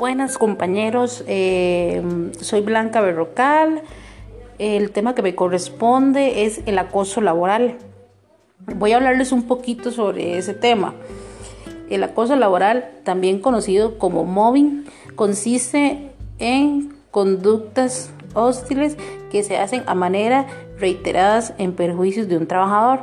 Buenas compañeros, eh, soy Blanca Berrocal. El tema que me corresponde es el acoso laboral. Voy a hablarles un poquito sobre ese tema. El acoso laboral, también conocido como mobbing, consiste en conductas hostiles que se hacen a manera reiteradas en perjuicios de un trabajador.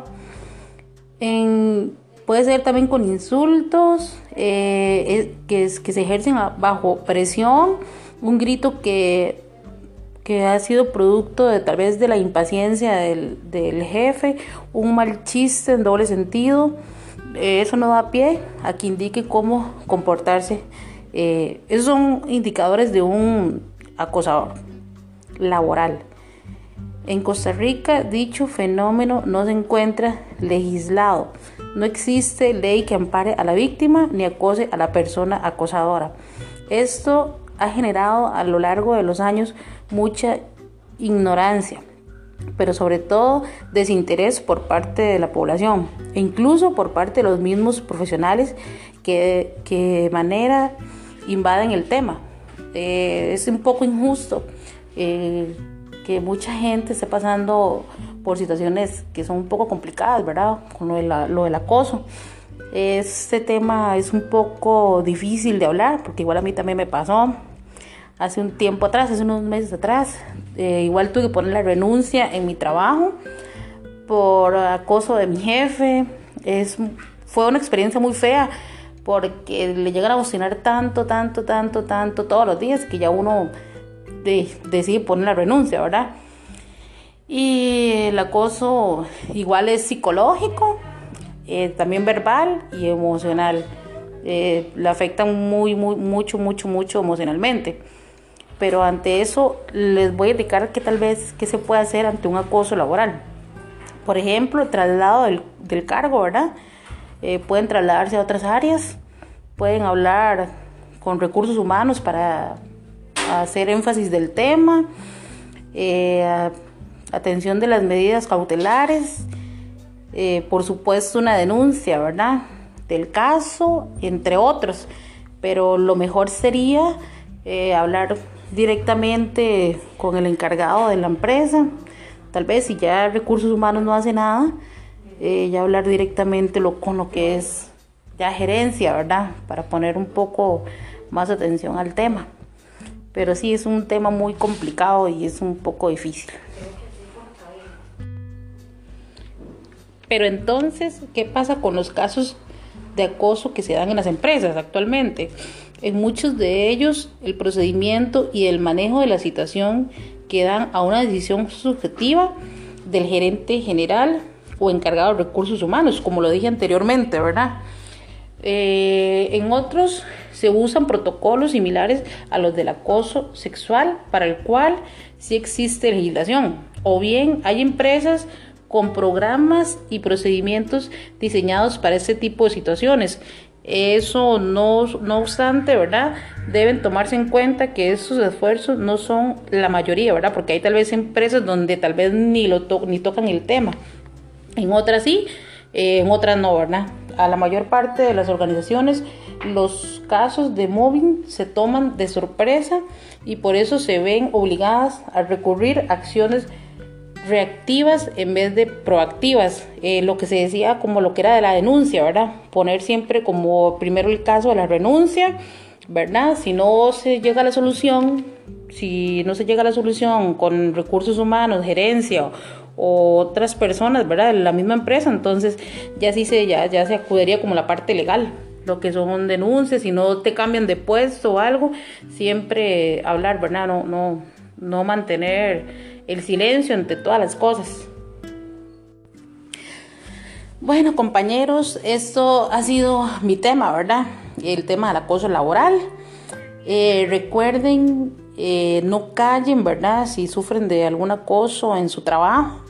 En Puede ser también con insultos eh, que, se ejercen bajo presión, un grito que, que, ha sido producto de tal vez de la impaciencia del, jefe, un mal chiste en doble sentido. Eh, eso no da pie a que indique cómo comportarse. Eh, esos son indicadores de un acosador laboral. En Costa Rica dicho fenómeno no se encuentra legislado. No existe ley que ampare a la víctima ni acose a la persona acosadora. Esto ha generado a lo largo de los años mucha ignorancia, pero sobre todo desinterés por parte de la población e incluso por parte de los mismos profesionales que, de manera invaden el tema. Eh, es un poco injusto. Eh, que mucha gente esté pasando por situaciones que son un poco complicadas, ¿verdad? Con lo, del acoso. Este tema es un poco difícil de hablar, porque igual a mí también me pasó hace un tiempo atrás, hace unos meses atrás. Eh, igual tuve que poner la renuncia en mi trabajo por acoso de mi jefe. Es, fue una experiencia muy fea porque le llegan a bocinar tanto, tanto, tanto, tanto todos los días que ya uno de, decide poner la renuncia, ¿verdad? Y el acoso igual es psicológico, eh, también verbal y emocional. Eh, le afecta muy, muy, mucho, mucho, mucho emocionalmente. Pero ante eso les voy a indicar que tal vez qué se puede hacer ante un acoso laboral. Por ejemplo, traslado del, del cargo, ¿verdad? Eh, pueden trasladarse a otras áreas, pueden hablar con recursos humanos para hacer énfasis del tema, eh, atención de las medidas cautelares, eh, por supuesto una denuncia, ¿verdad? Del caso, entre otros. Pero lo mejor sería eh, hablar directamente con el encargado de la empresa. Tal vez si ya recursos humanos no hace nada, ya hablar directamente lo, con lo que es ya gerencia, ¿verdad? Para poner un poco más atención al tema pero sí es un tema muy complicado y es un poco difícil. Pero entonces, ¿qué pasa con los casos de acoso que se dan en las empresas actualmente? En muchos de ellos, el procedimiento y el manejo de la situación quedan a una decisión subjetiva del gerente general o encargado de recursos humanos, como lo dije anteriormente, ¿verdad? Eh, en otros se usan protocolos similares a los del acoso sexual, para el cual sí existe legislación. O bien hay empresas con programas y procedimientos diseñados para este tipo de situaciones. Eso no, no obstante, ¿verdad? Deben tomarse en cuenta que esos esfuerzos no son la mayoría, ¿verdad? Porque hay tal vez empresas donde tal vez ni, lo ni tocan el tema. En otras sí, eh, en otras no, ¿verdad? A la mayor parte de las organizaciones los casos de mobbing se toman de sorpresa y por eso se ven obligadas a recurrir a acciones reactivas en vez de proactivas, eh, lo que se decía como lo que era de la denuncia, ¿verdad? Poner siempre como primero el caso de la renuncia, ¿verdad? Si no se llega a la solución, si no se llega a la solución con recursos humanos, gerencia otras personas, ¿verdad? La misma empresa, entonces ya sí se, ya, ya se acudiría como la parte legal, lo que son denuncias, si no te cambian de puesto o algo, siempre hablar, ¿verdad? No, no, no mantener el silencio entre todas las cosas. Bueno, compañeros, esto ha sido mi tema, ¿verdad? El tema del acoso laboral. Eh, recuerden, eh, no callen, ¿verdad? Si sufren de algún acoso en su trabajo.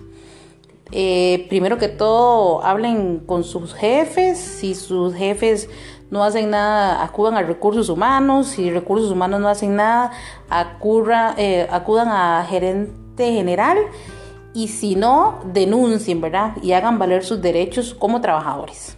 Eh, primero que todo, hablen con sus jefes. Si sus jefes no hacen nada, acudan a recursos humanos. Si recursos humanos no hacen nada, eh, acudan a gerente general. Y si no, denuncien, ¿verdad? Y hagan valer sus derechos como trabajadores.